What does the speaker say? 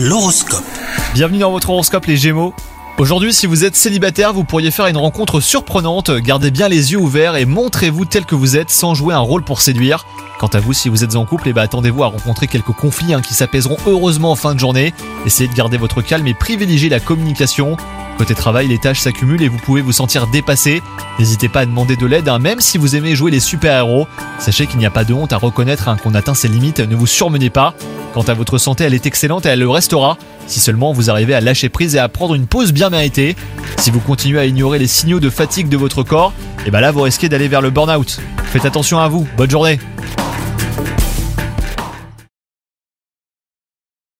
L'horoscope. Bienvenue dans votre horoscope les Gémeaux. Aujourd'hui, si vous êtes célibataire, vous pourriez faire une rencontre surprenante. Gardez bien les yeux ouverts et montrez-vous tel que vous êtes sans jouer un rôle pour séduire. Quant à vous, si vous êtes en couple, eh ben, attendez-vous à rencontrer quelques conflits hein, qui s'apaiseront heureusement en fin de journée. Essayez de garder votre calme et privilégiez la communication. Côté travail, les tâches s'accumulent et vous pouvez vous sentir dépassé. N'hésitez pas à demander de l'aide, hein, même si vous aimez jouer les super-héros. Sachez qu'il n'y a pas de honte à reconnaître hein, qu'on atteint ses limites, ne vous surmenez pas. Quant à votre santé, elle est excellente et elle le restera. Si seulement vous arrivez à lâcher prise et à prendre une pause bien méritée. Si vous continuez à ignorer les signaux de fatigue de votre corps, et ben là vous risquez d'aller vers le burn-out. Faites attention à vous, bonne journée